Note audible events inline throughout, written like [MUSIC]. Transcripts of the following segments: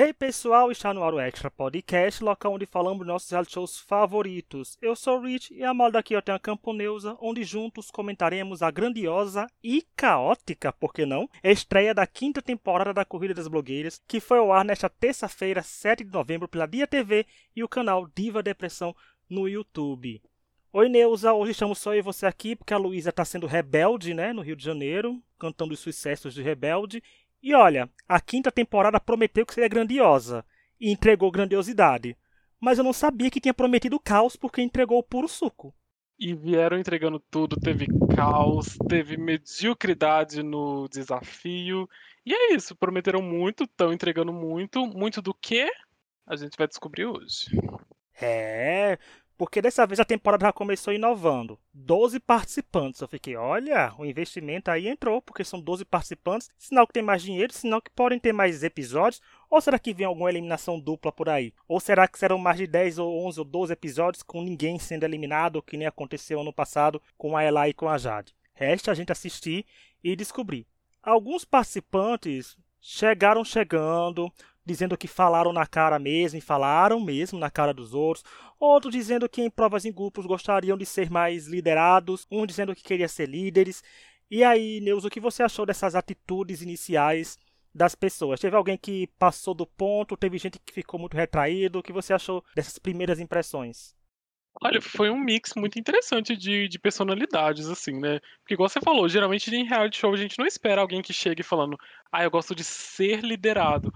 Hey pessoal, está no ar o Extra Podcast, local onde falamos dos nossos reality shows favoritos. Eu sou o Rich e a mal daqui eu tenho a Camponeusa, onde juntos comentaremos a grandiosa e caótica, por que não, estreia da quinta temporada da Corrida das Blogueiras, que foi ao ar nesta terça-feira, 7 de novembro, pela Dia TV e o canal Diva Depressão no YouTube. Oi Neuza, hoje estamos só eu e você aqui, porque a Luísa está sendo rebelde, né, no Rio de Janeiro, cantando os sucessos de Rebelde, e olha, a quinta temporada prometeu que seria grandiosa e entregou grandiosidade. Mas eu não sabia que tinha prometido caos porque entregou o puro suco. E vieram entregando tudo, teve caos, teve mediocridade no desafio. E é isso, prometeram muito, estão entregando muito. Muito do que? A gente vai descobrir hoje. É, porque dessa vez a temporada já começou inovando. 12 participantes. Eu fiquei, olha, o investimento aí entrou, porque são 12 participantes. Sinal que tem mais dinheiro, sinal que podem ter mais episódios. Ou será que vem alguma eliminação dupla por aí? Ou será que serão mais de 10 ou 11 ou 12 episódios com ninguém sendo eliminado, que nem aconteceu ano passado com a Ela e com a Jade? Resta a gente assistir e descobrir. Alguns participantes chegaram chegando, dizendo que falaram na cara mesmo, e falaram mesmo na cara dos outros. Outros dizendo que em provas em grupos gostariam de ser mais liderados. Um dizendo que queria ser líderes. E aí, Neus, o que você achou dessas atitudes iniciais das pessoas? Teve alguém que passou do ponto? Teve gente que ficou muito retraído? O que você achou dessas primeiras impressões? Olha, foi um mix muito interessante de, de personalidades, assim, né? Porque, igual você falou, geralmente em reality show a gente não espera alguém que chegue falando, ah, eu gosto de ser liderado.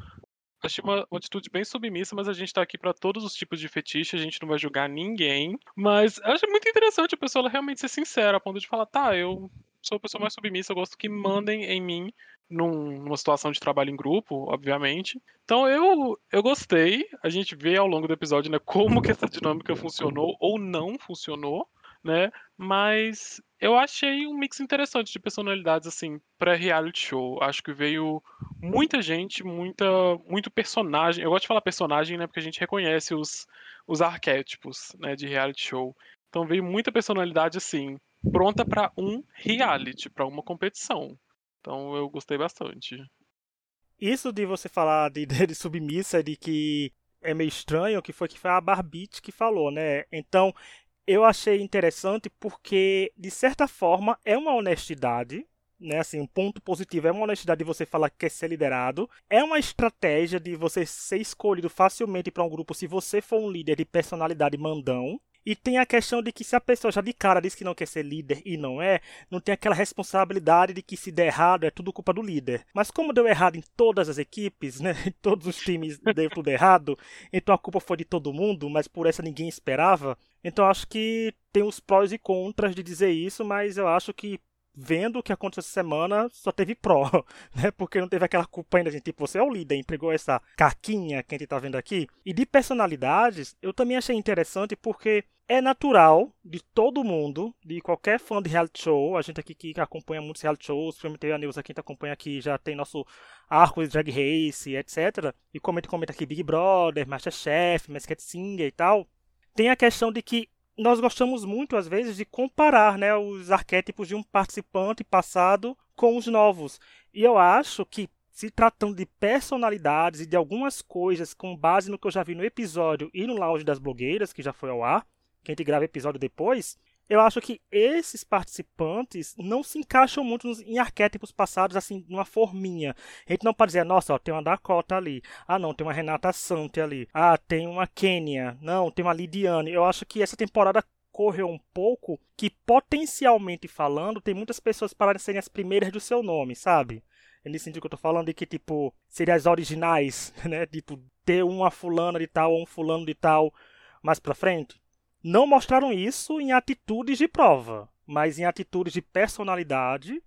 Achei uma, uma, atitude bem submissa, mas a gente tá aqui para todos os tipos de fetiche, a gente não vai julgar ninguém. Mas acho muito interessante a pessoa realmente ser sincera, a ponto de falar, tá, eu sou a pessoa mais submissa, eu gosto que mandem em mim num, numa situação de trabalho em grupo, obviamente. Então eu, eu gostei. A gente vê ao longo do episódio né, como que essa dinâmica funcionou ou não funcionou né? Mas eu achei um mix interessante de personalidades assim para reality show. Acho que veio muita gente, muita muito personagem. Eu gosto de falar personagem, né, porque a gente reconhece os os arquétipos, né, de reality show. Então veio muita personalidade assim, pronta para um reality, para uma competição. Então eu gostei bastante. Isso de você falar [LAUGHS] de, de submissa, de que é meio estranho, que foi que foi a Barbite que falou, né? Então, eu achei interessante porque, de certa forma, é uma honestidade. Né, assim, um ponto positivo é uma honestidade de você falar que quer ser liderado. É uma estratégia de você ser escolhido facilmente para um grupo se você for um líder de personalidade mandão. E tem a questão de que se a pessoa já de cara diz que não quer ser líder e não é, não tem aquela responsabilidade de que se der errado é tudo culpa do líder. Mas como deu errado em todas as equipes, né? [LAUGHS] Em todos os times deu tudo errado, então a culpa foi de todo mundo, mas por essa ninguém esperava. Então acho que tem os prós e contras de dizer isso, mas eu acho que vendo o que aconteceu essa semana, só teve pró, [LAUGHS] né? Porque não teve aquela culpa ainda, gente. Tipo, você é o líder, entregou essa caquinha que a gente tá vendo aqui. E de personalidades, eu também achei interessante porque é natural de todo mundo, de qualquer fã de reality show, a gente aqui que acompanha muitos reality shows, Filme TV a News aqui que acompanha aqui, já tem nosso arco de Drag Race, etc. E comenta, comenta aqui Big Brother, Masterchef, Masked Singer e tal. Tem a questão de que nós gostamos muito, às vezes, de comparar né, os arquétipos de um participante passado com os novos. E eu acho que, se tratando de personalidades e de algumas coisas com base no que eu já vi no episódio e no Lounge das Blogueiras, que já foi ao ar, que a gente grava episódio depois, eu acho que esses participantes não se encaixam muito em arquétipos passados, assim, numa forminha. A gente não pode dizer, nossa, ó, tem uma Dakota ali. Ah, não, tem uma Renata Sante ali. Ah, tem uma Kenya. Não, tem uma Lidiane. Eu acho que essa temporada correu um pouco que, potencialmente falando, tem muitas pessoas para serem as primeiras do seu nome, sabe? É nesse sentido que eu tô falando de que, tipo, seriam as originais, [LAUGHS] né? Tipo, ter uma fulana de tal ou um fulano de tal mais pra frente. Não mostraram isso em atitudes de prova, mas em atitudes de personalidade,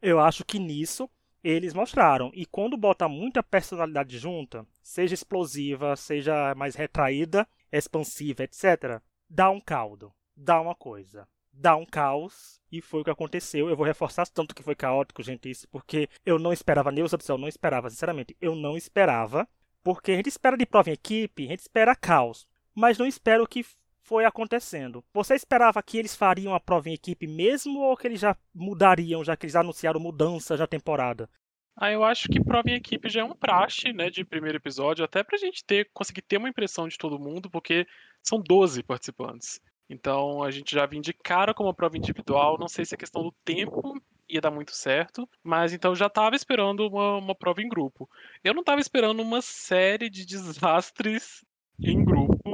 eu acho que nisso eles mostraram. E quando bota muita personalidade junta, seja explosiva, seja mais retraída, expansiva, etc., dá um caldo, dá uma coisa, dá um caos. E foi o que aconteceu. Eu vou reforçar tanto que foi caótico, gente, isso, porque eu não esperava, Neuza do céu, não esperava, sinceramente, eu não esperava. Porque a gente espera de prova em equipe, a gente espera caos. Mas não espero que foi acontecendo. Você esperava que eles fariam a prova em equipe mesmo ou que eles já mudariam, já que eles anunciaram mudanças na temporada? Ah, eu acho que prova em equipe já é um praxe, né, de primeiro episódio, até pra gente ter, conseguir ter uma impressão de todo mundo, porque são 12 participantes. Então a gente já vinha de cara com uma prova individual, não sei se a questão do tempo ia dar muito certo, mas então já estava esperando uma, uma prova em grupo. Eu não estava esperando uma série de [LAUGHS] desastres em grupo,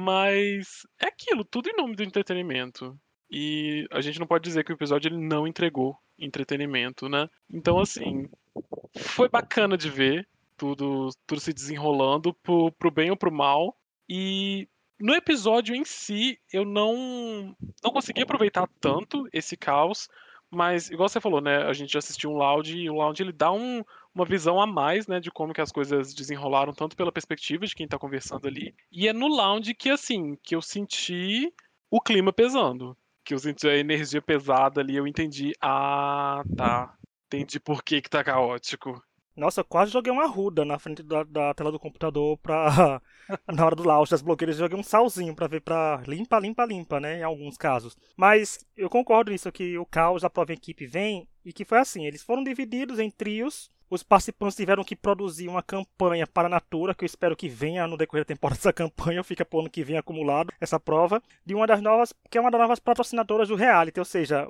mas é aquilo, tudo em nome do entretenimento. E a gente não pode dizer que o episódio ele não entregou entretenimento, né? Então, assim, foi bacana de ver tudo, tudo se desenrolando pro, pro bem ou pro mal. E no episódio em si, eu não, não consegui aproveitar tanto esse caos, mas, igual você falou, né? A gente já assistiu um Loud e o Loud ele dá um, uma visão a mais, né? De como que as coisas desenrolaram, tanto pela perspectiva de quem tá conversando ali. E é no Lounge que, assim, que eu senti o clima pesando. Que eu senti a energia pesada ali, eu entendi. Ah, tá. Entendi por que que tá caótico. Nossa, eu quase joguei uma ruda na frente da, da tela do computador pra. [LAUGHS] na hora do launch das bloqueiras, joguei um salzinho pra ver pra limpa, limpa, limpa, né? Em alguns casos. Mas eu concordo nisso, que o caos da prova equipe vem e que foi assim: eles foram divididos em trios. Os participantes tiveram que produzir uma campanha para a Natura, que eu espero que venha no decorrer da temporada essa campanha, [LAUGHS] fica pro ano que vem acumulado essa prova, de uma das novas, que é uma das novas patrocinadoras do reality, ou seja,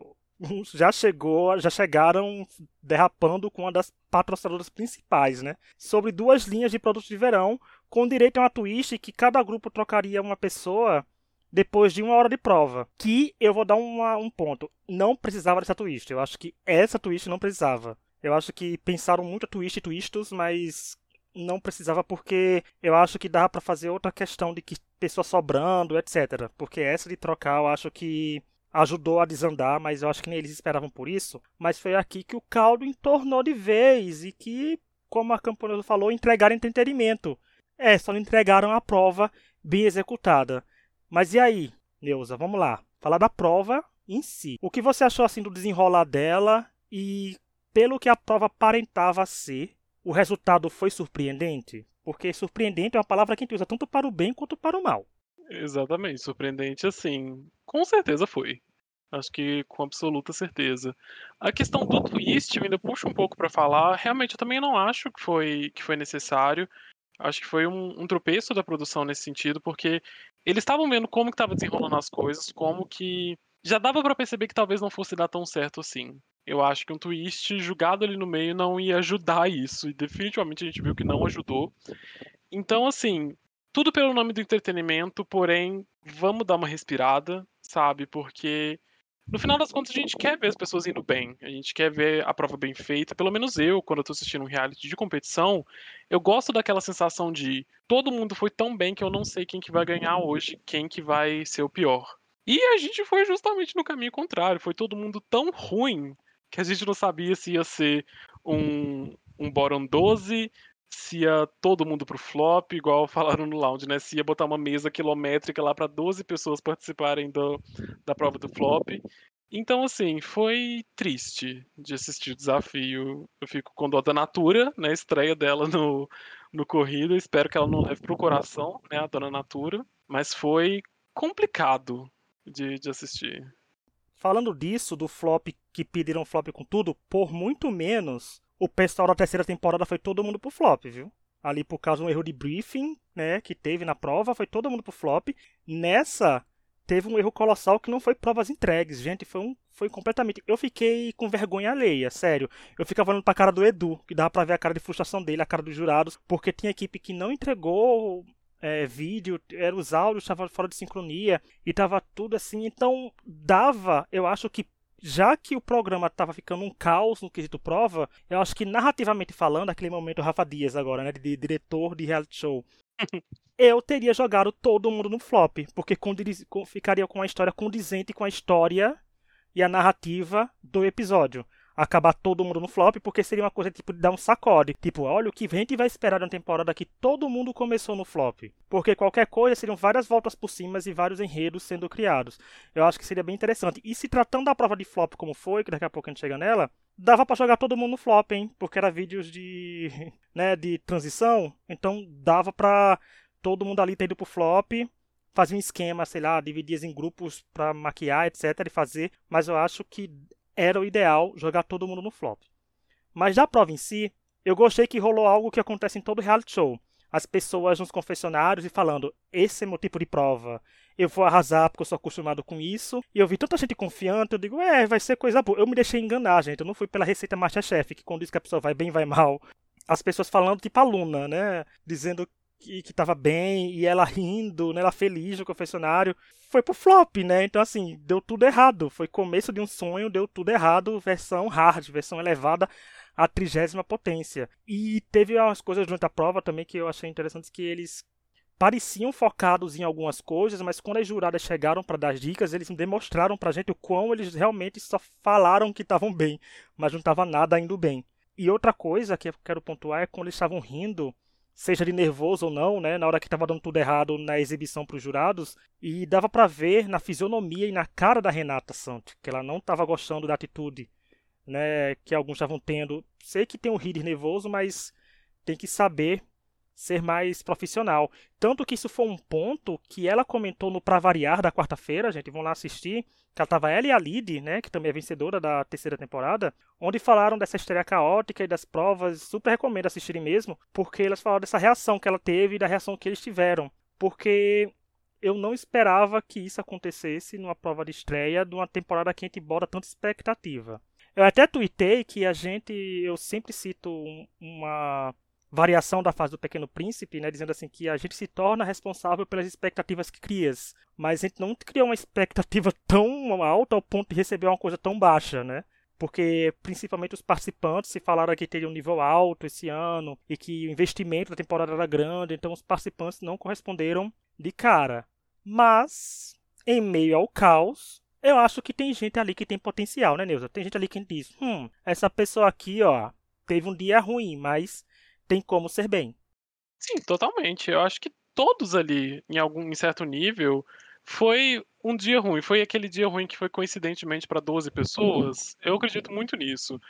já chegou, já chegaram derrapando com uma das patrocinadoras principais, né? Sobre duas linhas de produtos de verão, com direito a uma twist que cada grupo trocaria uma pessoa depois de uma hora de prova. Que eu vou dar uma, um ponto. Não precisava dessa twist. Eu acho que essa twist não precisava. Eu acho que pensaram muito a twist e twistos, mas não precisava porque eu acho que dava para fazer outra questão de que pessoa sobrando, etc. Porque essa de trocar eu acho que ajudou a desandar, mas eu acho que nem eles esperavam por isso. Mas foi aqui que o caldo entornou de vez e que, como a camponesa falou, entregaram entretenimento. É, só não entregaram a prova bem executada. Mas e aí, Neuza, vamos lá. Falar da prova em si. O que você achou assim do desenrolar dela e pelo que a prova aparentava ser, o resultado foi surpreendente? Porque surpreendente é uma palavra que a gente usa tanto para o bem quanto para o mal. Exatamente, surpreendente assim. Com certeza foi. Acho que com absoluta certeza. A questão do twist ainda puxa um pouco para falar. Realmente eu também não acho que foi, que foi necessário. Acho que foi um, um tropeço da produção nesse sentido, porque eles estavam vendo como que estava desenrolando as coisas, como que já dava para perceber que talvez não fosse dar tão certo assim. Eu acho que um twist jogado ali no meio não ia ajudar isso, e definitivamente a gente viu que não ajudou. Então, assim, tudo pelo nome do entretenimento, porém, vamos dar uma respirada, sabe? Porque no final das contas a gente quer ver as pessoas indo bem, a gente quer ver a prova bem feita. Pelo menos eu, quando eu tô assistindo um reality de competição, eu gosto daquela sensação de todo mundo foi tão bem que eu não sei quem que vai ganhar hoje, quem que vai ser o pior. E a gente foi justamente no caminho contrário, foi todo mundo tão ruim que a gente não sabia se ia ser um, um bottom 12, se ia todo mundo pro flop, igual [LAUGHS] falaram no lounge, né? Se ia botar uma mesa quilométrica lá para 12 pessoas participarem do, da prova do flop. Então, assim, foi triste de assistir o desafio. Eu fico com dó da Natura, né? Estreia dela no, no Corrida. Espero que ela não leve pro coração, né? A dona Natura. Mas foi complicado de, de assistir. Falando disso, do flop que pediram flop com tudo, por muito menos o pessoal da terceira temporada foi todo mundo pro flop, viu? Ali por causa de um erro de briefing, né, que teve na prova, foi todo mundo pro flop. Nessa teve um erro colossal que não foi provas entregues, gente, foi um foi completamente. Eu fiquei com vergonha alheia, sério. Eu ficava olhando pra cara do Edu, que dava pra ver a cara de frustração dele, a cara dos jurados, porque tinha equipe que não entregou é, vídeo, era os áudios, estava fora de sincronia e tava tudo assim. Então dava, eu acho que já que o programa estava ficando um caos no quesito prova, eu acho que narrativamente falando, aquele momento Rafa Dias agora, né, de, de diretor de reality show, [LAUGHS] eu teria jogado todo mundo no flop, porque ficaria com uma história condizente com a história e a narrativa do episódio acabar todo mundo no flop, porque seria uma coisa tipo de dar um sacode. Tipo, olha o que a gente vai esperar de uma temporada que todo mundo começou no flop. Porque qualquer coisa seriam várias voltas por cima e vários enredos sendo criados. Eu acho que seria bem interessante. E se tratando da prova de flop como foi, que daqui a pouco a gente chega nela, dava para jogar todo mundo no flop, hein? Porque era vídeos de, [LAUGHS] né, de transição, então dava para todo mundo ali ter ido pro flop fazer um esquema, sei lá, dividir em grupos para maquiar, etc. e fazer, mas eu acho que era o ideal jogar todo mundo no flop. Mas da prova em si, eu gostei que rolou algo que acontece em todo reality show. As pessoas nos confessionários e falando: esse é meu tipo de prova. Eu vou arrasar porque eu sou acostumado com isso. E eu vi tanta gente confiante, eu digo: é, vai ser coisa boa. Eu me deixei enganar, gente. Eu não fui pela receita Masterchef, que quando diz que a pessoa vai bem, vai mal. As pessoas falando tipo aluna, né? Dizendo que, que tava bem, e ela rindo, né? Ela feliz no confessionário. Foi pro flop, né? Então, assim, deu tudo errado. Foi começo de um sonho, deu tudo errado, versão hard, versão elevada a trigésima potência. E teve umas coisas durante a prova também que eu achei interessantes que eles pareciam focados em algumas coisas, mas quando as juradas chegaram para dar dicas, eles demonstraram pra gente o quão eles realmente só falaram que estavam bem, mas não estava nada indo bem. E outra coisa que eu quero pontuar é quando eles estavam rindo, seja de nervoso ou não, né, na hora que estava dando tudo errado na exibição para os jurados, e dava para ver na fisionomia e na cara da Renata Santos que ela não estava gostando da atitude né, que alguns estavam tendo. Sei que tem um líder nervoso, mas tem que saber ser mais profissional. Tanto que isso foi um ponto que ela comentou no Pra Variar da quarta-feira, gente, vão lá assistir, que ela tava ela e a Lid, né, que também é vencedora da terceira temporada, onde falaram dessa estreia caótica e das provas, super recomendo assistirem mesmo, porque elas falaram dessa reação que ela teve e da reação que eles tiveram. Porque eu não esperava que isso acontecesse numa prova de estreia de uma temporada que a gente bota tanta expectativa. Eu até tuitei que a gente, eu sempre cito uma variação da fase do Pequeno Príncipe, né, dizendo assim que a gente se torna responsável pelas expectativas que crias, mas a gente não cria uma expectativa [LAUGHS] tão alta ao ponto de receber uma coisa tão baixa, né? Porque principalmente os participantes se falaram que teria um nível alto esse ano e que o investimento da temporada era grande, então os participantes não corresponderam de cara. Mas em meio ao caos, eu acho que tem gente ali que tem potencial, né, Neuza? Tem gente ali que diz: hum, essa pessoa aqui, ó, teve um dia ruim, mas tem como ser bem. Sim, totalmente. Eu acho que todos ali, em algum em certo nível, foi um dia ruim. Foi aquele dia ruim que foi coincidentemente para 12 pessoas. Eu acredito muito nisso.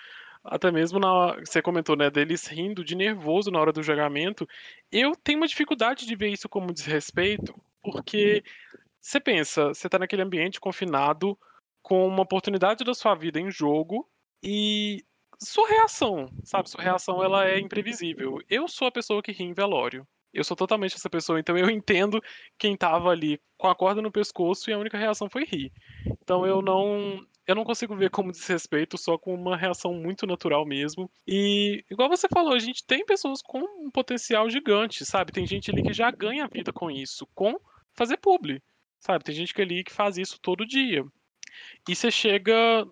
Até mesmo na, você comentou, né, deles rindo de nervoso na hora do julgamento. Eu tenho uma dificuldade de ver isso como desrespeito, porque você pensa, você tá naquele ambiente confinado, com uma oportunidade da sua vida em jogo, e sua reação, sabe? Sua reação ela é imprevisível. Eu sou a pessoa que ri em velório. Eu sou totalmente essa pessoa, então eu [LAUGHS] entendo quem tava ali com a corda no pescoço e a única reação foi rir. Então eu não eu não consigo ver como desrespeito, só com uma reação muito natural mesmo. E igual você falou, a gente tem pessoas com um potencial gigante, sabe? Tem gente ali que já ganha vida com isso, com fazer publi. Sabe, tem gente que ali que faz isso todo dia. E você chega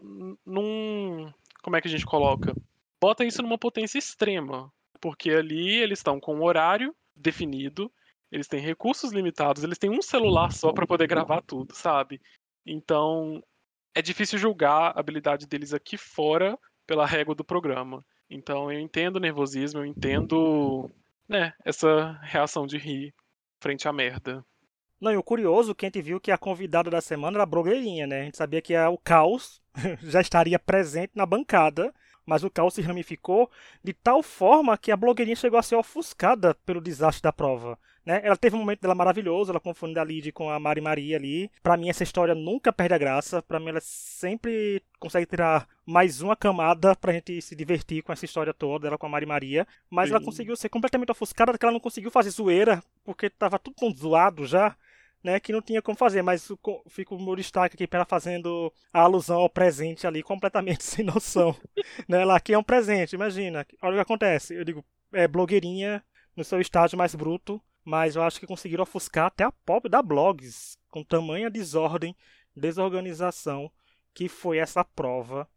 num. Como é que a gente coloca? Bota isso numa potência extrema. Porque ali eles estão com um horário definido, eles têm recursos limitados, eles têm um celular só para poder gravar tudo, sabe? Então é difícil julgar a habilidade deles aqui fora pela régua do programa. Então eu entendo o nervosismo, eu entendo né, essa reação de rir frente à merda. Não, e o curioso que a gente viu que a convidada da semana era a blogueirinha, né? A gente sabia que o caos [LAUGHS] já estaria presente na bancada, mas o caos se ramificou de tal forma que a blogueirinha chegou a ser ofuscada pelo desastre da prova. Né? Ela teve um momento dela maravilhoso, ela confundiu a Lid com a Mari Maria ali. Para mim essa história nunca perde a graça, para mim ela sempre consegue tirar mais uma camada pra gente se divertir com essa história toda, dela com a Mari Maria, mas Sim. ela conseguiu ser completamente ofuscada, que ela não conseguiu fazer zoeira, porque tava tudo tão zoado já né, que não tinha como fazer, mas fica o meu destaque aqui para fazendo a alusão ao presente ali, completamente [LAUGHS] sem noção. né, lá aqui é um presente, imagina. Olha o que acontece. Eu digo, é blogueirinha no seu estágio mais bruto, mas eu acho que conseguiram ofuscar até a pop da blogs, com tamanha desordem, desorganização que foi essa prova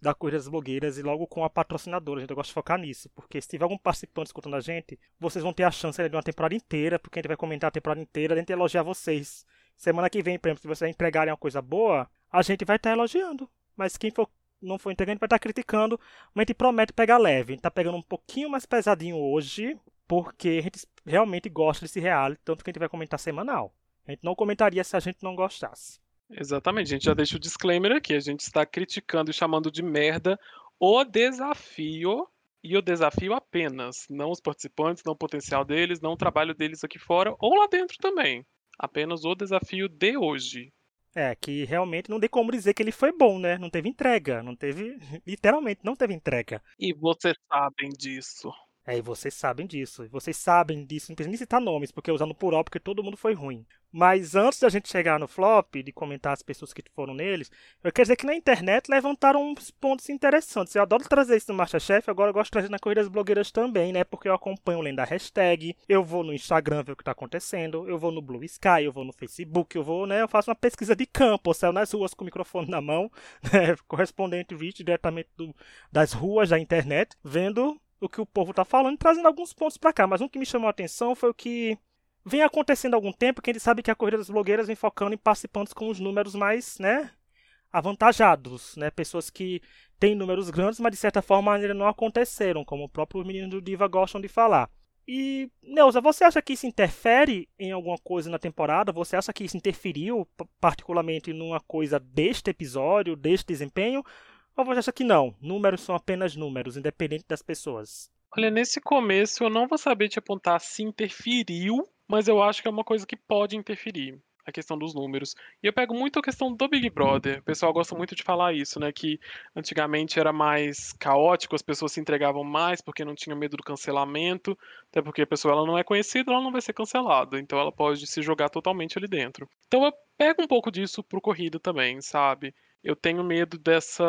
da Corrida das Blogueiras e logo com a patrocinadora. Gente, eu gosto de focar nisso, porque se tiver algum participante escutando a gente, vocês vão ter a chance de uma temporada inteira, porque a gente vai comentar a temporada inteira, a gente elogiar vocês. Semana que vem, por exemplo, se vocês entregarem uma coisa boa, a gente vai estar tá elogiando. Mas quem for, não for entregando, vai estar tá criticando. Mas a gente promete pegar leve. A gente tá pegando um pouquinho mais pesadinho hoje, porque a gente realmente gosta desse reality, tanto que a gente vai comentar semanal. A gente não comentaria se a gente não gostasse. Exatamente, a gente já deixa o disclaimer aqui. A gente está criticando e chamando de merda o desafio e o desafio apenas, não os participantes, não o potencial deles, não o trabalho deles aqui fora ou lá dentro também. Apenas o desafio de hoje. É, que realmente não tem como dizer que ele foi bom, né? Não teve entrega, não teve, [LAUGHS] literalmente não teve entrega. E vocês sabem disso. É, e vocês sabem disso. Vocês sabem disso, não precisa nem citar nomes, porque usando por ó, porque todo mundo foi ruim. Mas antes da gente chegar no flop, de comentar as pessoas que foram neles, eu quero dizer que na internet levantaram uns pontos interessantes. Eu adoro trazer isso no Masterchef, agora eu gosto de trazer na Corrida das Blogueiras também, né? Porque eu acompanho além da hashtag, eu vou no Instagram ver o que tá acontecendo, eu vou no Blue Sky, eu vou no Facebook, eu vou, né? Eu faço uma pesquisa de campo, saio nas ruas com o microfone na mão, [LAUGHS] né? Correspondente vídeo diretamente do, das ruas da internet, vendo o que o povo está falando, trazendo alguns pontos para cá. Mas um que me chamou a atenção foi o que vem acontecendo há algum tempo, que a gente sabe que a corrida das blogueiras vem focando em participantes com os números mais, né, avantajados, né, pessoas que têm números grandes, mas de certa forma ainda não aconteceram, como o próprio menino do Diva gostam de falar. E, Neuza, você acha que isso interfere em alguma coisa na temporada? Você acha que isso interferiu particularmente numa coisa deste episódio, deste desempenho? Ou você acha que não? Números são apenas números, independente das pessoas? Olha, nesse começo eu não vou saber te apontar se interferiu, mas eu acho que é uma coisa que pode interferir a questão dos números. E eu pego muito a questão do Big Brother. O pessoal gosta muito de falar isso, né? Que antigamente era mais caótico, as pessoas se entregavam mais porque não tinha medo do cancelamento, até porque a pessoa ela não é conhecida, ela não vai ser cancelada, então ela pode se jogar totalmente ali dentro. Então eu pego um pouco disso pro corrida também, sabe? Eu tenho medo dessa,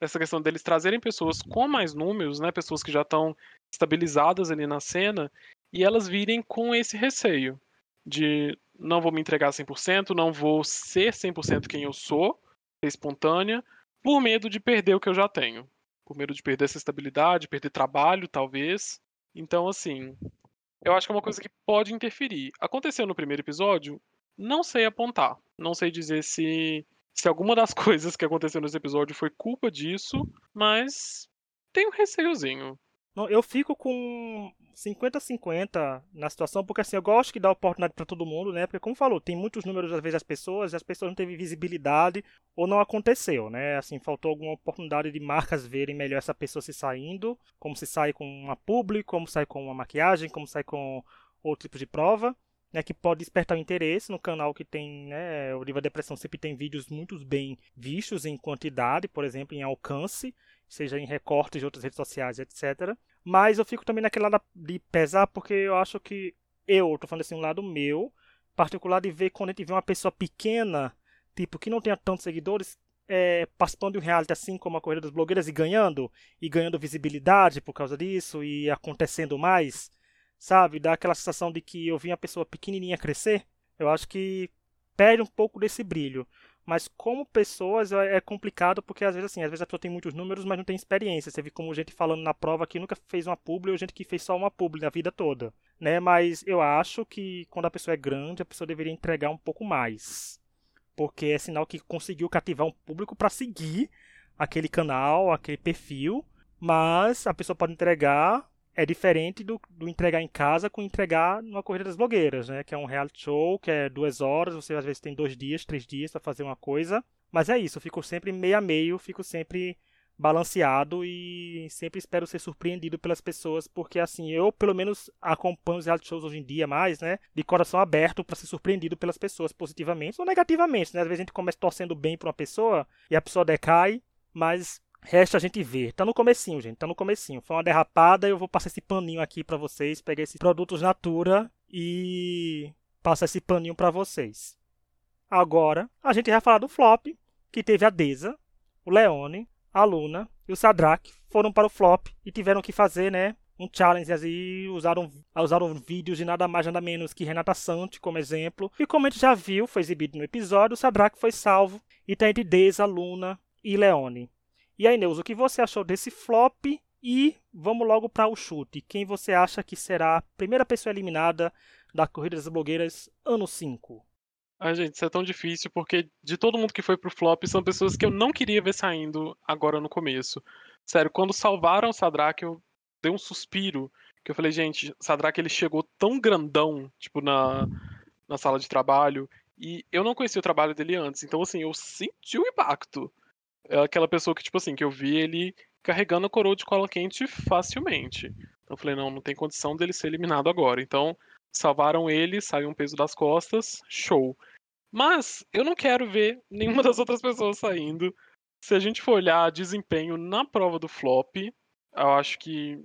dessa questão deles trazerem pessoas com mais números, né, pessoas que já estão estabilizadas ali na cena, e elas virem com esse receio de não vou me entregar 100%, não vou ser 100% quem eu sou, ser espontânea, por medo de perder o que eu já tenho. Por medo de perder essa estabilidade, perder trabalho, talvez. Então, assim, eu acho que é uma coisa que pode interferir. Aconteceu no primeiro episódio? Não sei apontar. Não sei dizer se se alguma das [LAUGHS] coisas que aconteceu nesse episódio foi culpa disso, mas tem um receiozinho. Eu fico com 50-50 na situação, porque assim, eu gosto que dá oportunidade para todo mundo, né? Porque, como falou, tem muitos números às vezes das pessoas, e as pessoas não teve visibilidade ou não aconteceu, né? Assim, faltou alguma oportunidade de marcas verem melhor essa pessoa se saindo, como se sai com uma publi, como sai com uma maquiagem, como sai com outro tipo de prova né, que pode despertar o interesse no canal que tem, né, o Diva Depressão sempre tem vídeos muito bem vistos em quantidade, por exemplo, em alcance, seja em recortes de outras redes sociais, etc. Mas eu fico também naquele lado de pesar, porque eu acho que eu, tô falando assim, um lado meu, particular de ver quando a gente vê uma pessoa pequena, tipo, que não tenha tantos seguidores, é, participando de um reality assim como a Corrida das Blogueiras e ganhando, e ganhando visibilidade por causa disso, e acontecendo mais, sabe? Dá aquela sensação de que eu vi a pessoa pequenininha crescer. Eu acho que perde um pouco desse brilho. Mas como pessoas é, é complicado porque às vezes assim, às vezes a pessoa tem muitos números, mas não tem experiência. Você vê como gente falando na prova que nunca fez uma publi ou gente que fez só uma publi na vida toda, né? Mas eu acho que quando a pessoa é grande, a pessoa deveria entregar um pouco mais. Porque é sinal que conseguiu cativar um público para seguir aquele canal, aquele perfil, mas a pessoa pode entregar é diferente do, do, entregar em casa com entregar numa corrida das blogueiras, né? Que é um reality show, que é duas horas, você às vezes tem dois dias, três dias para fazer uma coisa. Mas é isso, eu fico sempre meio a meio, fico sempre balanceado e sempre espero ser surpreendido pelas pessoas, porque assim, eu pelo menos acompanho os reality shows hoje em dia mais, né? De coração aberto para ser surpreendido pelas pessoas positivamente ou negativamente, né? Às vezes a gente começa torcendo bem para uma pessoa e a pessoa decai, mas Resta a gente ver. Tá no comecinho, gente. Tá no comecinho. Foi uma derrapada. Eu vou passar esse paninho aqui para vocês. Pegar esses produtos Natura e passar esse paninho para vocês. Agora, a gente vai falar do flop, que teve a Deza, o Leone, a Luna e o Sadrak foram para o flop e tiveram que fazer, né, um challenge aí, usaram, usaram vídeos de nada mais nada menos que Renata Sante como exemplo. E como a gente já viu, foi exibido no episódio, o Sadrak foi salvo e tá entre Deza, Luna e Leone. E aí, Neus, o que você achou desse flop? E vamos logo para o chute. Quem você acha que será a primeira pessoa eliminada da Corrida das Blogueiras ano 5? Ai, gente, isso é tão difícil, porque de todo mundo que foi pro flop, são pessoas que eu não queria ver saindo agora no começo. Sério, quando salvaram o Sadrak, eu dei um suspiro. Que eu falei, gente, Sadrak ele chegou tão grandão, tipo, na, na sala de trabalho. E eu não conhecia o trabalho dele antes. Então, assim, eu senti o impacto é aquela pessoa que, tipo assim, que eu vi ele carregando a coroa de cola quente facilmente. Então eu falei, não, não tem condição dele ser eliminado agora. Então, salvaram ele, saiu um peso das costas, show. Mas eu não quero ver nenhuma das outras pessoas saindo. Se a gente for olhar desempenho na prova do flop, eu acho que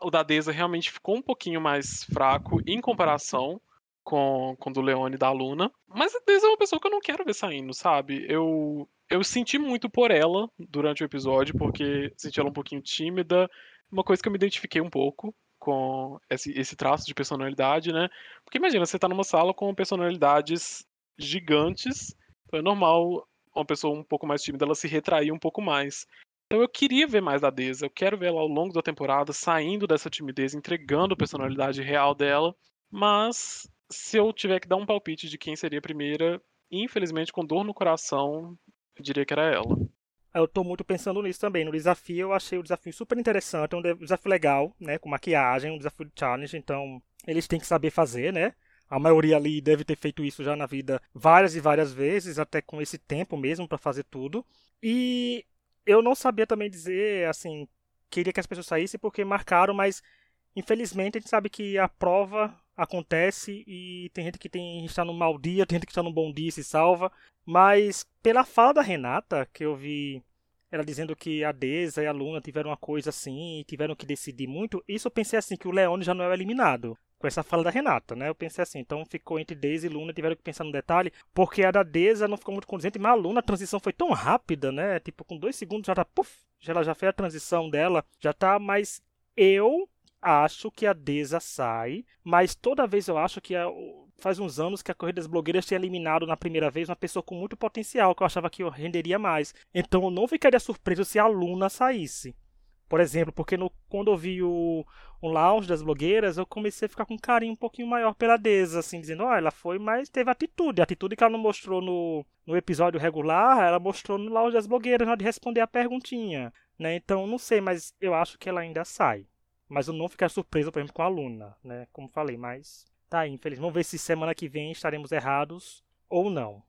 o da Deza realmente ficou um pouquinho mais fraco em comparação com, com o do Leone e da Luna. Mas a Deza é uma pessoa que eu não quero ver saindo, sabe? Eu, eu senti muito por ela durante o episódio, porque senti ela um pouquinho tímida. Uma coisa que eu me identifiquei um pouco com esse, esse traço de personalidade, né? Porque imagina, você tá numa sala com personalidades gigantes, então é normal uma pessoa um pouco mais tímida ela se retrair um pouco mais. Então eu queria ver mais da Deza, eu quero ver ela ao longo da temporada saindo dessa timidez, entregando a personalidade real dela, mas se eu tiver que dar um palpite de quem seria a primeira, infelizmente com dor no coração, eu diria que era ela. Eu tô muito pensando nisso também. No desafio, eu achei o desafio super interessante, um desafio legal, né? Com maquiagem, um desafio de challenge, então eles têm que saber fazer, né? A maioria ali deve ter feito isso já na vida várias e várias vezes, até com esse tempo mesmo para fazer tudo. E eu não sabia também dizer, assim, queria que as pessoas saíssem porque marcaram, mas infelizmente a gente sabe que a prova acontece e tem gente que tem está no mau dia, tem gente que está no bom dia e se salva. Mas pela fala da Renata, que eu vi ela dizendo que a Deza e a Luna tiveram uma coisa assim e tiveram que decidir muito, isso eu pensei assim, que o Leone já não é eliminado com essa fala da Renata, né? Eu pensei assim, então ficou entre Daisy e Luna, tiveram que pensar no detalhe, porque a da Deza não ficou muito condizente, mas a Luna, a transição foi tão rápida, né? Tipo, com dois segundos já tá, puf, já, ela já fez a transição dela, já tá, mas eu acho que a Deza sai, mas toda vez eu acho que a, faz uns anos que a Corrida das Blogueiras tinha eliminado na primeira vez uma pessoa com muito potencial, que eu achava que renderia mais. Então eu não ficaria surpreso se a Luna saísse. Por exemplo, porque no, quando eu vi o, o lounge das blogueiras, eu comecei a ficar com um carinho um pouquinho maior pela Deza, assim, dizendo, ó, oh, ela foi, mas teve atitude. A atitude que ela não mostrou no, no episódio regular, ela mostrou no lounge das blogueiras, na hora de responder a perguntinha. Né? Então, não sei, mas eu acho que ela ainda sai. Mas eu não ficar surpreso, por exemplo, com a Luna, né? Como falei, mas tá aí, infeliz. Vamos ver se semana que vem estaremos errados ou não.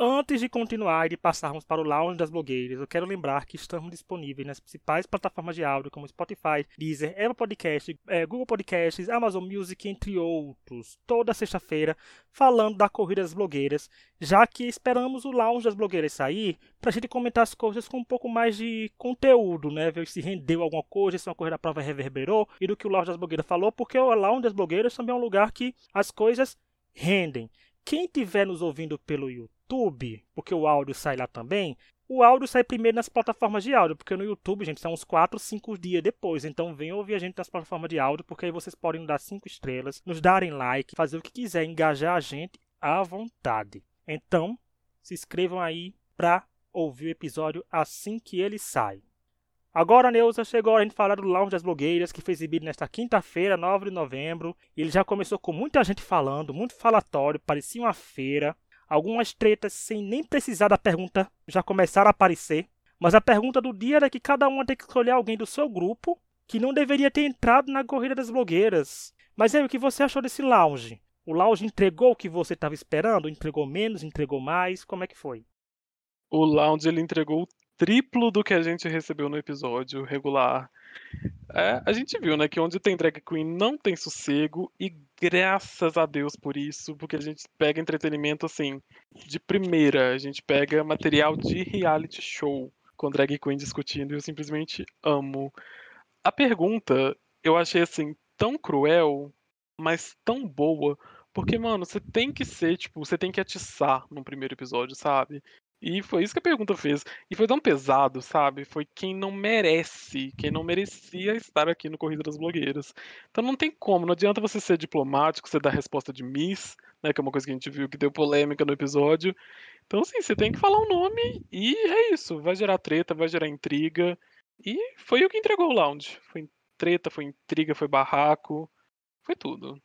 Antes de continuar e de passarmos para o Lounge das Blogueiras, eu quero lembrar que estamos disponíveis nas principais plataformas de áudio como Spotify, Deezer, Apple Podcast, é, Google Podcasts, Amazon Music, entre outros, toda sexta-feira, falando da Corrida das Blogueiras, já que esperamos o Lounge das Blogueiras sair para a gente comentar as coisas com um pouco mais de conteúdo, né? Ver se rendeu alguma coisa, se uma corrida prova reverberou e do que o Lounge das Blogueiras falou, porque o Lounge das Blogueiras também é um lugar que as coisas rendem. Quem estiver nos ouvindo pelo YouTube, YouTube, porque o áudio sai lá também, o áudio sai primeiro nas plataformas de áudio, porque no YouTube, gente, são uns 4, 5 dias depois. Então venham ouvir a gente nas plataformas de áudio, porque aí vocês podem dar 5 estrelas, nos darem like, fazer o que quiser, engajar a gente à vontade. Então, se inscrevam aí para ouvir o episódio assim que ele sai. Agora, Neuza, chegou a de falar do Lounge das Blogueiras, que foi exibido nesta quinta-feira, 9 de novembro. Ele já começou com muita gente falando, muito falatório, parecia uma feira. Algumas tretas sem nem precisar da pergunta já começaram a aparecer. Mas a pergunta do dia era que cada uma tem que escolher alguém do seu grupo que não deveria ter entrado na corrida das blogueiras. Mas aí, o que você achou desse lounge? O lounge entregou o que você estava esperando? Entregou menos? Entregou mais? Como é que foi? O lounge ele entregou o triplo do que a gente recebeu no episódio regular. É, a gente viu, né, que onde tem drag queen não tem sossego e graças a Deus por isso, porque a gente pega entretenimento assim de primeira, a gente pega material de reality show com drag queen discutindo e eu simplesmente amo. A pergunta eu achei assim tão cruel, mas tão boa, porque mano, você tem que ser, tipo, você tem que atiçar no primeiro episódio, sabe? E foi isso que a pergunta fez. E foi tão pesado, sabe? Foi quem não merece, quem não merecia estar aqui no Corrida das Blogueiras. Então não tem como, não adianta você ser diplomático, você dar resposta de Miss, né? Que é uma coisa que a gente viu que deu polêmica no episódio. Então, assim, você tem que falar um nome e é isso. Vai gerar treta, vai gerar intriga. E foi o que entregou o lounge. Foi treta, foi intriga, foi barraco. Foi tudo.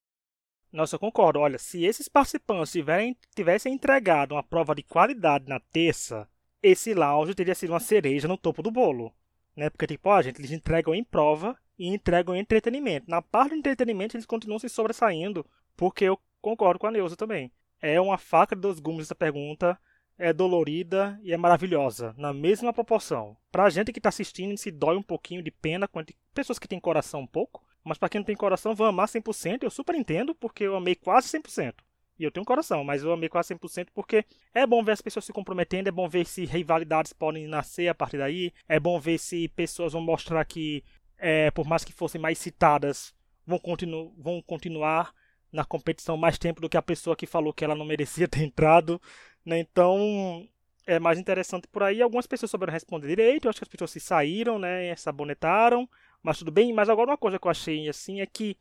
Nossa, eu concordo. Olha, se esses participantes tiverem, tivessem entregado uma prova de qualidade na terça, esse lounge teria sido uma cereja no topo do bolo. Né? Porque, tipo, ó, gente, eles entregam em prova e entregam em entretenimento. Na parte do entretenimento, eles continuam se sobressaindo, porque eu concordo com a Neuza também. É uma faca de dois gumes essa pergunta, é dolorida e é maravilhosa, na mesma proporção. Pra gente que tá assistindo, se dói um pouquinho de pena com pessoas que têm coração um pouco, mas para quem não tem coração, vão amar 100%. Eu super entendo, porque eu amei quase 100%. E eu tenho um coração, mas eu amei quase 100% porque é bom ver as pessoas se comprometendo, é bom ver se rivalidades podem nascer a partir daí, é bom ver se pessoas vão mostrar que, é, por mais que fossem mais citadas, vão, continu vão continuar na competição mais tempo do que a pessoa que falou que ela não merecia [LAUGHS] ter entrado. Né? Então, é mais interessante por aí. Algumas pessoas souberam responder direito, eu acho que as pessoas se saíram, né, sabonetaram, mas tudo bem. Mas agora uma coisa que eu achei assim é que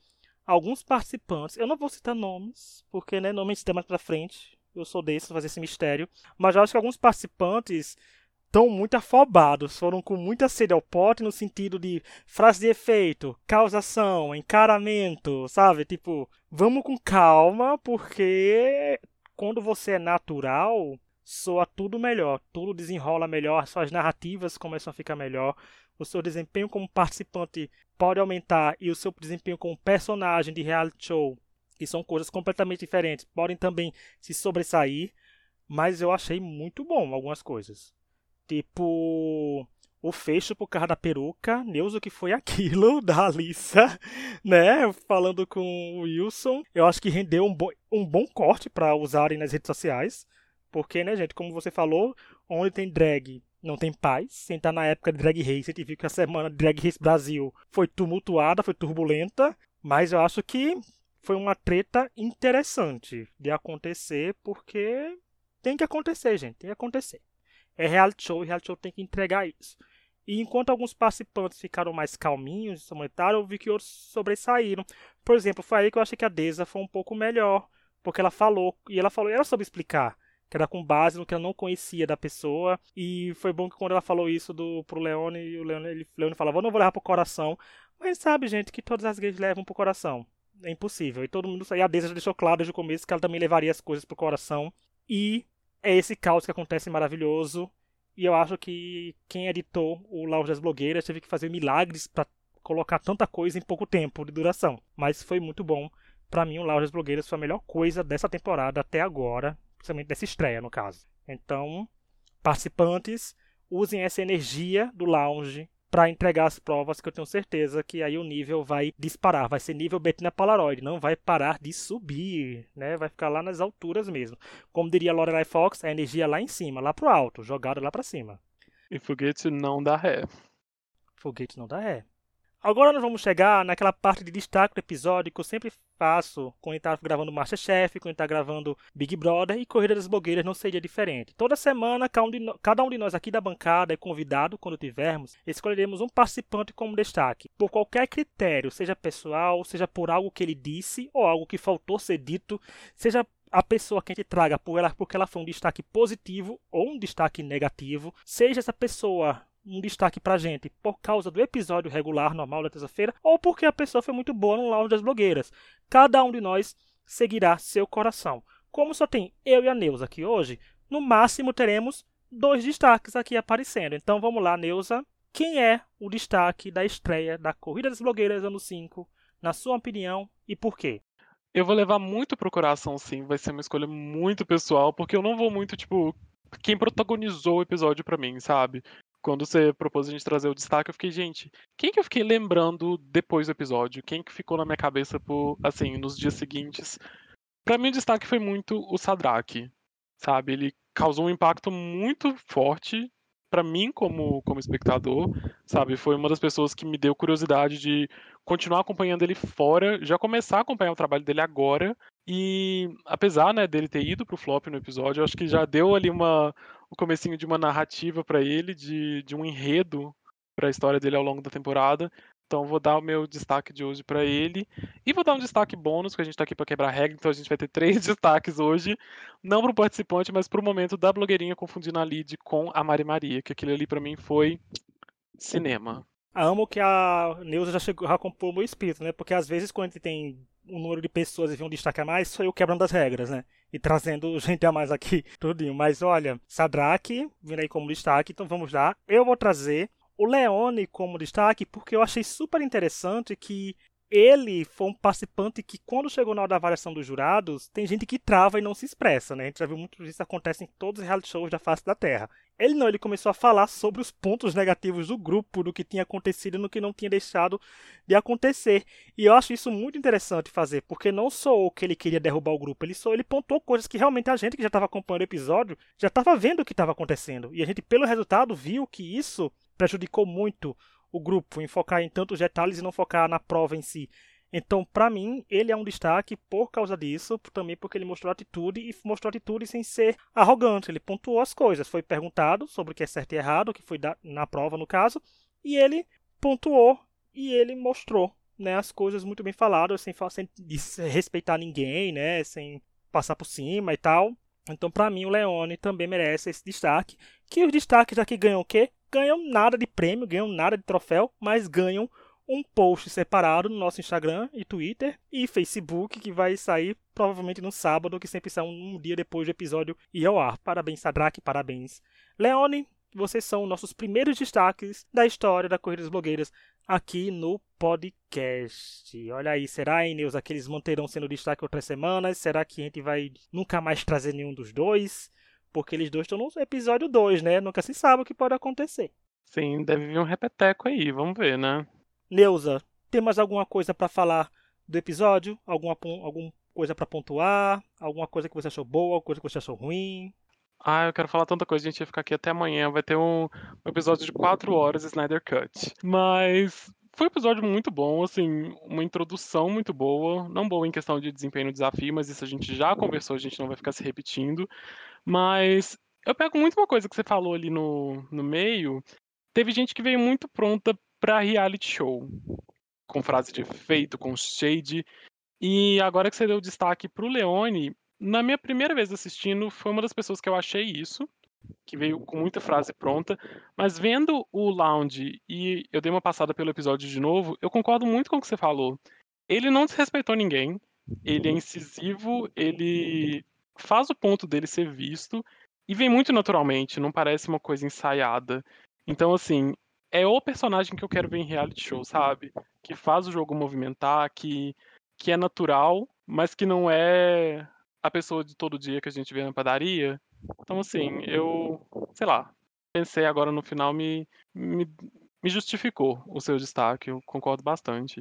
alguns participantes, eu não vou citar nomes, porque né, nome está mais pra frente, eu sou desses, fazer esse mistério, mas eu acho que alguns participantes estão muito afobados, foram com muita sede ao pote no sentido de frase de efeito, causação, encaramento, sabe? Tipo, vamos com calma, porque quando você é natural, soa tudo melhor, tudo desenrola melhor, suas narrativas começam a ficar melhor, o seu desempenho como participante pode aumentar e o seu desempenho como personagem de reality show, que são coisas completamente diferentes, podem também se sobressair, mas eu achei muito bom algumas coisas. Tipo, o fecho por causa da peruca, o que foi aquilo [LAUGHS] da Alissa, né? Falando com o Wilson. Eu acho que rendeu um, bo um bom corte para usarem nas redes sociais. Porque, né, gente, como você falou, onde tem drag não tem paz. Sem estar na época de Drag Race, a gente viu que a semana de Drag Race Brasil foi tumultuada, foi turbulenta. Mas eu acho que foi uma treta interessante de acontecer, porque tem que acontecer, gente, tem que acontecer. É reality show e reality show tem que entregar isso. E enquanto alguns participantes ficaram mais calminhos, comentário, eu vi que outros sobressaíram. Por exemplo, foi aí que eu achei que a Deza foi um pouco melhor, porque ela falou, e ela falou, ela soube explicar que era com base no que ela não conhecia da pessoa. E foi bom que quando ela falou isso do, pro Leone, o Leone, ele, Leone falava, eu não vou levar pro coração. Mas sabe, gente, que todas as gays levam pro coração. É impossível. E todo mundo. E a Deise já deixou claro desde o começo que ela também levaria as coisas pro coração. E é esse caos que acontece maravilhoso. E eu acho que quem editou o Lounge das Blogueiras teve que fazer milagres para colocar tanta coisa em pouco tempo de duração. Mas foi muito bom. Para mim, o Lounge das Blogueiras foi a melhor coisa dessa temporada até agora principalmente dessa estreia, no caso. Então, participantes, usem essa energia do lounge para entregar as provas, que eu tenho certeza que aí o nível vai disparar. Vai ser nível Bettina Polaroid, não vai parar de subir, né? Vai ficar lá nas alturas mesmo. Como diria Lorelai Fox, a energia lá em cima, lá pro alto, jogada lá para cima. E foguete não dá ré. Foguete não dá ré. Agora nós vamos chegar naquela parte de destaque do episódio que eu sempre faço quando está gravando Masterchef, quando está gravando Big Brother e Corrida das Blogueiras não seria diferente. Toda semana, cada um de nós aqui da bancada é convidado, quando tivermos, escolheremos um participante como destaque. Por qualquer critério, seja pessoal, seja por algo que ele disse ou algo que faltou ser dito, seja a pessoa que a gente traga por ela porque ela foi um destaque positivo ou um destaque negativo, seja essa pessoa um destaque pra gente por causa do episódio regular normal da terça-feira ou porque a pessoa foi muito boa no lounge das blogueiras. Cada um de nós seguirá seu coração. Como só tem eu e a Neuza aqui hoje, no máximo teremos dois destaques aqui aparecendo. Então vamos lá, Neuza. Quem é o destaque da estreia da Corrida das Blogueiras ano 5, na sua opinião, e por quê? Eu vou levar muito pro coração, sim. Vai ser uma escolha muito pessoal, porque eu não vou muito, tipo, quem protagonizou o episódio para mim, sabe? Quando você propôs a gente trazer o destaque, eu fiquei, gente, quem que eu fiquei lembrando depois do episódio? Quem que ficou na minha cabeça por, assim, nos dias seguintes? Para mim o destaque foi muito o Sadraque, sabe? Ele causou um impacto muito forte para mim como como espectador, sabe? Foi uma das pessoas que me deu curiosidade de continuar acompanhando ele fora, já começar a acompanhar o trabalho dele agora. E apesar, né, dele ter ido pro flop no episódio, acho que já deu ali uma o comecinho de uma narrativa para ele, de, de um enredo para a história dele ao longo da temporada. Então vou dar o meu destaque de hoje para ele. E vou dar um destaque bônus, porque a gente está aqui para quebrar regra, então a gente vai ter [LAUGHS] três destaques hoje. Não para o participante, mas para o momento da blogueirinha confundindo a Lid com a Mari Maria, que aquilo ali para mim foi cinema. Amo que a Neuza já chegou a compor o meu espírito, né? Porque às vezes quando a gente tem um número de pessoas e vem um destaque a mais, sou eu quebrando as regras, né? E trazendo [LAUGHS] gente a mais aqui, tudinho. Mas olha, Sadraque vindo aí como destaque, então vamos lá. Eu vou trazer o Leone como destaque porque eu achei super interessante que ele foi um participante que, quando chegou na hora da avaliação dos jurados, tem gente que trava e não se expressa, né? A gente já viu muito disso acontece em todos os reality shows da face da Terra. Ele não, ele começou a falar sobre os pontos negativos do grupo, do que tinha acontecido e no que não tinha deixado de acontecer. E eu acho isso muito interessante fazer, porque não sou o que ele queria derrubar o grupo, ele só ele pontuou coisas que realmente a gente que já estava acompanhando o episódio já estava vendo o que estava acontecendo. E a gente, pelo resultado, viu que isso prejudicou muito o grupo em focar em tantos detalhes e não focar na prova em si. Então, para mim, ele é um destaque por causa disso, também porque ele mostrou atitude e mostrou atitude sem ser arrogante. Ele pontuou as coisas, foi perguntado sobre o que é certo e errado, o que foi na prova no caso, e ele pontuou e ele mostrou né, as coisas muito bem faladas, sem, sem respeitar ninguém, né, sem passar por cima e tal. Então, para mim, o Leone também merece esse destaque. Que os destaques aqui ganham o quê? Ganham nada de prêmio, ganham nada de troféu, mas ganham um post separado no nosso Instagram e Twitter e Facebook, que vai sair provavelmente no sábado, que sempre sai um dia depois do episódio ir ao ar. Parabéns, Sadraque, parabéns. Leone, vocês são nossos primeiros destaques da história da Corrida das Blogueiras aqui no podcast. Olha aí, será, hein, Neus, que eles manterão sendo destaque outras semanas? Será que a gente vai nunca mais trazer nenhum dos dois? Porque eles dois estão no episódio 2, né? Nunca se sabe o que pode acontecer. Sim, deve vir um repeteco aí, vamos ver, né? Neuza, tem mais alguma coisa para falar do episódio? Alguma, alguma coisa para pontuar? Alguma coisa que você achou boa? Alguma coisa que você achou ruim? Ah, eu quero falar tanta coisa, a gente vai ficar aqui até amanhã. Vai ter um, um episódio de 4 horas Snyder Cut. Mas foi um episódio muito bom, assim, uma introdução muito boa. Não boa em questão de desempenho no desafio, mas isso a gente já conversou, a gente não vai ficar se repetindo. Mas eu pego muito uma coisa que você falou ali no, no meio. Teve gente que veio muito pronta para reality show, com frase de efeito, com shade. E agora que você deu destaque pro Leone, na minha primeira vez assistindo, foi uma das pessoas que eu achei isso, que veio com muita frase pronta, mas vendo o Lounge e eu dei uma passada pelo episódio de novo, eu concordo muito com o que você falou. Ele não desrespeitou ninguém, ele é incisivo, ele faz o ponto dele ser visto e vem muito naturalmente, não parece uma coisa ensaiada. Então, assim, é o personagem que eu quero ver em reality show, sabe? Que faz o jogo movimentar, que, que é natural, mas que não é a pessoa de todo dia que a gente vê na padaria. Então, assim, eu, sei lá, pensei agora no final, me, me, me justificou o seu destaque, eu concordo bastante.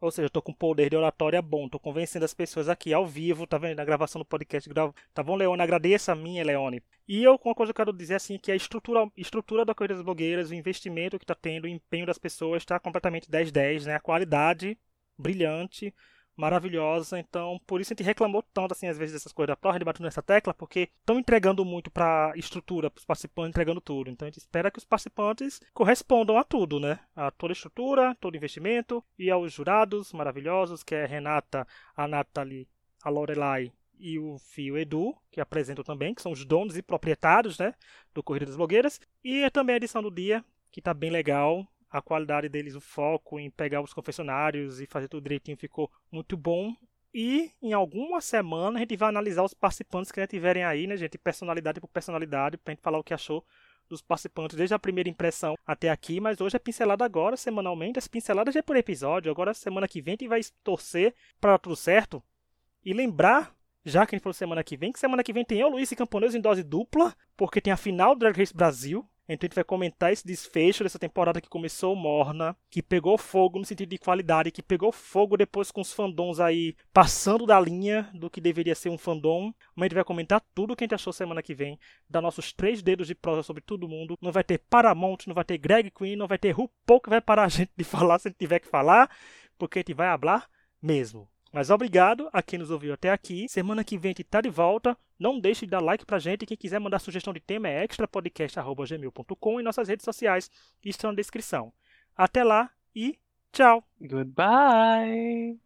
Ou seja, eu tô com poder de oratória bom, tô convencendo as pessoas aqui ao vivo, tá vendo? Na gravação do podcast. Tá bom, Leone? Agradeça a minha, Leone. E eu, uma coisa que eu quero dizer assim, que a estrutura, estrutura da Corrida das Blogueiras, o investimento que tá tendo, o empenho das pessoas está completamente 10-10, né? A qualidade brilhante maravilhosa. Então, por isso a gente reclamou tanto, assim, às vezes, dessas coisas da prova, batendo nessa tecla, porque estão entregando muito para estrutura, os participantes, entregando tudo. Então, a gente espera que os participantes correspondam a tudo, né? A toda a estrutura, todo investimento e aos jurados maravilhosos, que é a Renata, a Nathalie, a Lorelai e o Fio Edu, que apresentam também, que são os donos e proprietários, né, do Corrida das Blogueiras. E também a edição do dia, que está bem legal a qualidade deles, o foco em pegar os confessionários e fazer tudo direitinho ficou muito bom. E em alguma semana a gente vai analisar os participantes que já tiverem aí, né, gente? Personalidade por personalidade, pra gente falar o que achou dos participantes desde a primeira impressão até aqui, mas hoje é pincelada agora, semanalmente. As pinceladas já é por episódio. Agora, semana que vem, a gente vai torcer para tudo certo. E lembrar, já que a gente falou semana que vem, que semana que vem tem eu, Luiz e Camponês em dose dupla, porque tem a final do Drag Race Brasil. Então a gente vai comentar esse desfecho dessa temporada que começou morna, que pegou fogo no sentido de qualidade, que pegou fogo depois com os fandoms aí passando da linha do que deveria ser um fandom. Mas a gente vai comentar tudo o que a gente achou semana que vem, dar nossos três dedos de prosa sobre todo mundo. Não vai ter Paramount, não vai ter Greg Queen, não vai ter RuPaul que vai parar a gente de [LAUGHS] falar se a gente tiver que falar, porque a gente vai hablar mesmo. Mas obrigado a quem nos ouviu até aqui. Semana que vem a gente tá de volta. Não deixe de dar like pra gente. Quem quiser mandar sugestão de tema é extrapodcast.gmail.com e nossas redes sociais estão na descrição. Até lá e tchau! Goodbye!